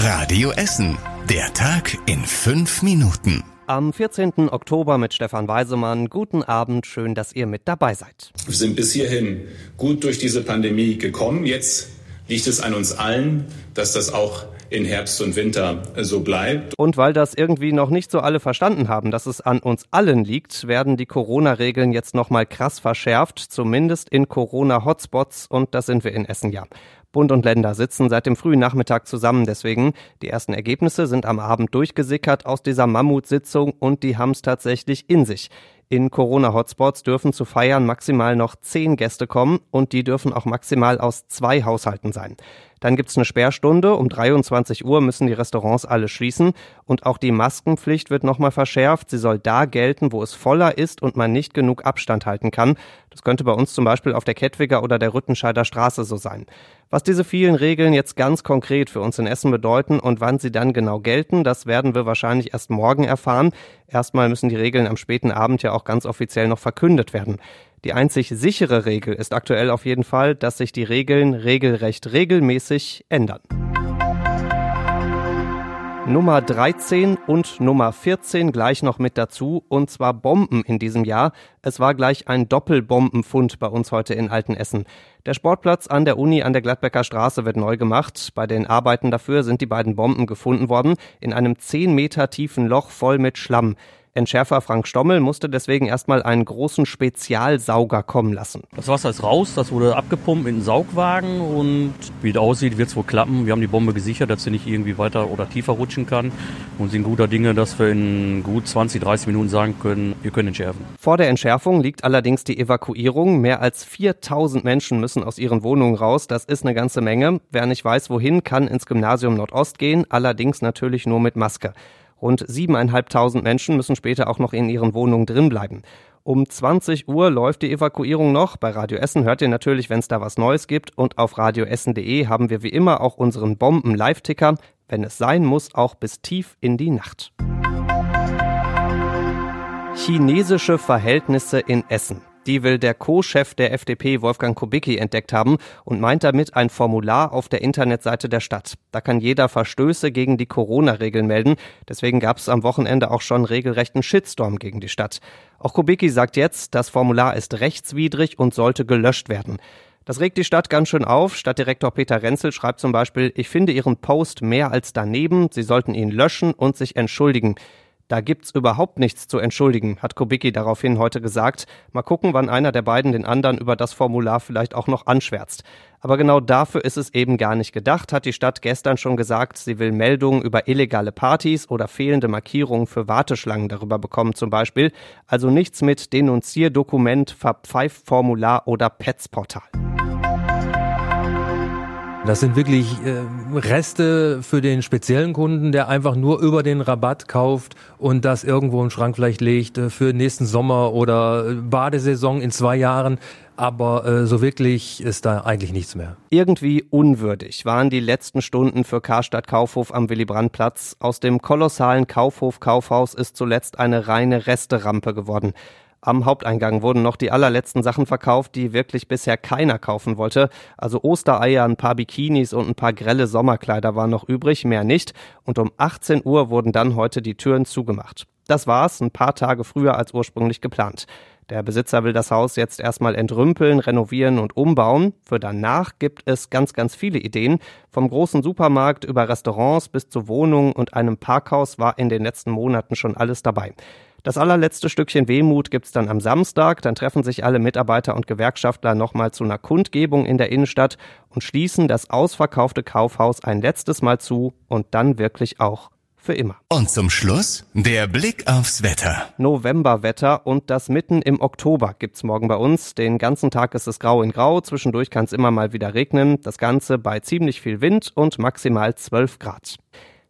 Radio Essen. Der Tag in fünf Minuten. Am 14. Oktober mit Stefan Weisemann. Guten Abend, schön, dass ihr mit dabei seid. Wir sind bis hierhin gut durch diese Pandemie gekommen. Jetzt liegt es an uns allen, dass das auch in Herbst und Winter so bleibt. Und weil das irgendwie noch nicht so alle verstanden haben, dass es an uns allen liegt, werden die Corona-Regeln jetzt nochmal krass verschärft, zumindest in Corona-Hotspots und das sind wir in Essen ja. Bund und Länder sitzen seit dem frühen Nachmittag zusammen deswegen. Die ersten Ergebnisse sind am Abend durchgesickert aus dieser Mammutsitzung und die haben es tatsächlich in sich. In Corona-Hotspots dürfen zu feiern maximal noch zehn Gäste kommen und die dürfen auch maximal aus zwei Haushalten sein. Dann gibt's eine Sperrstunde. Um 23 Uhr müssen die Restaurants alle schließen. Und auch die Maskenpflicht wird nochmal verschärft. Sie soll da gelten, wo es voller ist und man nicht genug Abstand halten kann. Das könnte bei uns zum Beispiel auf der Kettwiger oder der Rüttenscheider Straße so sein. Was diese vielen Regeln jetzt ganz konkret für uns in Essen bedeuten und wann sie dann genau gelten, das werden wir wahrscheinlich erst morgen erfahren. Erstmal müssen die Regeln am späten Abend ja auch ganz offiziell noch verkündet werden. Die einzig sichere Regel ist aktuell auf jeden Fall, dass sich die Regeln regelrecht regelmäßig ändern. Nummer 13 und Nummer 14 gleich noch mit dazu, und zwar Bomben in diesem Jahr. Es war gleich ein Doppelbombenfund bei uns heute in Altenessen. Der Sportplatz an der Uni an der Gladbecker Straße wird neu gemacht. Bei den Arbeiten dafür sind die beiden Bomben gefunden worden, in einem 10 Meter tiefen Loch voll mit Schlamm. Entschärfer Frank Stommel musste deswegen erstmal einen großen Spezialsauger kommen lassen. Das Wasser ist raus, das wurde abgepumpt mit einem Saugwagen und wie es aussieht, wird es wohl klappen. Wir haben die Bombe gesichert, dass sie nicht irgendwie weiter oder tiefer rutschen kann und sind guter Dinge, dass wir in gut 20, 30 Minuten sagen können, wir können entschärfen. Vor der Entschärfung liegt allerdings die Evakuierung. Mehr als 4000 Menschen müssen aus ihren Wohnungen raus. Das ist eine ganze Menge. Wer nicht weiß, wohin, kann ins Gymnasium Nordost gehen, allerdings natürlich nur mit Maske. Rund siebeneinhalbtausend Menschen müssen später auch noch in ihren Wohnungen drinbleiben. Um 20 Uhr läuft die Evakuierung noch. Bei Radio Essen hört ihr natürlich, wenn es da was Neues gibt. Und auf radioessen.de haben wir wie immer auch unseren Bomben-Live-Ticker. Wenn es sein muss, auch bis tief in die Nacht. Chinesische Verhältnisse in Essen. Die will der Co-Chef der FDP Wolfgang Kubicki entdeckt haben und meint damit ein Formular auf der Internetseite der Stadt. Da kann jeder Verstöße gegen die Corona-Regeln melden. Deswegen gab es am Wochenende auch schon regelrechten Shitstorm gegen die Stadt. Auch Kubicki sagt jetzt, das Formular ist rechtswidrig und sollte gelöscht werden. Das regt die Stadt ganz schön auf. Stadtdirektor Peter Renzel schreibt zum Beispiel, ich finde Ihren Post mehr als daneben. Sie sollten ihn löschen und sich entschuldigen. Da gibt's überhaupt nichts zu entschuldigen, hat Kubicki daraufhin heute gesagt. Mal gucken, wann einer der beiden den anderen über das Formular vielleicht auch noch anschwärzt. Aber genau dafür ist es eben gar nicht gedacht, hat die Stadt gestern schon gesagt. Sie will Meldungen über illegale Partys oder fehlende Markierungen für Warteschlangen darüber bekommen zum Beispiel. Also nichts mit Denunzierdokument, Verpfeifformular oder Petsportal. Das sind wirklich äh, Reste für den speziellen Kunden, der einfach nur über den Rabatt kauft und das irgendwo im Schrank vielleicht legt äh, für nächsten Sommer oder Badesaison in zwei Jahren. Aber äh, so wirklich ist da eigentlich nichts mehr. Irgendwie unwürdig waren die letzten Stunden für Karstadt Kaufhof am Willy-Brandt-Platz. Aus dem kolossalen Kaufhof Kaufhaus ist zuletzt eine reine Resterampe geworden. Am Haupteingang wurden noch die allerletzten Sachen verkauft, die wirklich bisher keiner kaufen wollte. Also Ostereier, ein paar Bikinis und ein paar grelle Sommerkleider waren noch übrig, mehr nicht. Und um 18 Uhr wurden dann heute die Türen zugemacht. Das war's, ein paar Tage früher als ursprünglich geplant. Der Besitzer will das Haus jetzt erstmal entrümpeln, renovieren und umbauen. Für danach gibt es ganz, ganz viele Ideen. Vom großen Supermarkt über Restaurants bis zu Wohnungen und einem Parkhaus war in den letzten Monaten schon alles dabei. Das allerletzte Stückchen Wehmut gibt's dann am Samstag. Dann treffen sich alle Mitarbeiter und Gewerkschaftler nochmal zu einer Kundgebung in der Innenstadt und schließen das ausverkaufte Kaufhaus ein letztes Mal zu und dann wirklich auch für immer. Und zum Schluss der Blick aufs Wetter. Novemberwetter und das mitten im Oktober gibt's morgen bei uns. Den ganzen Tag ist es grau in grau. Zwischendurch kann es immer mal wieder regnen. Das Ganze bei ziemlich viel Wind und maximal 12 Grad.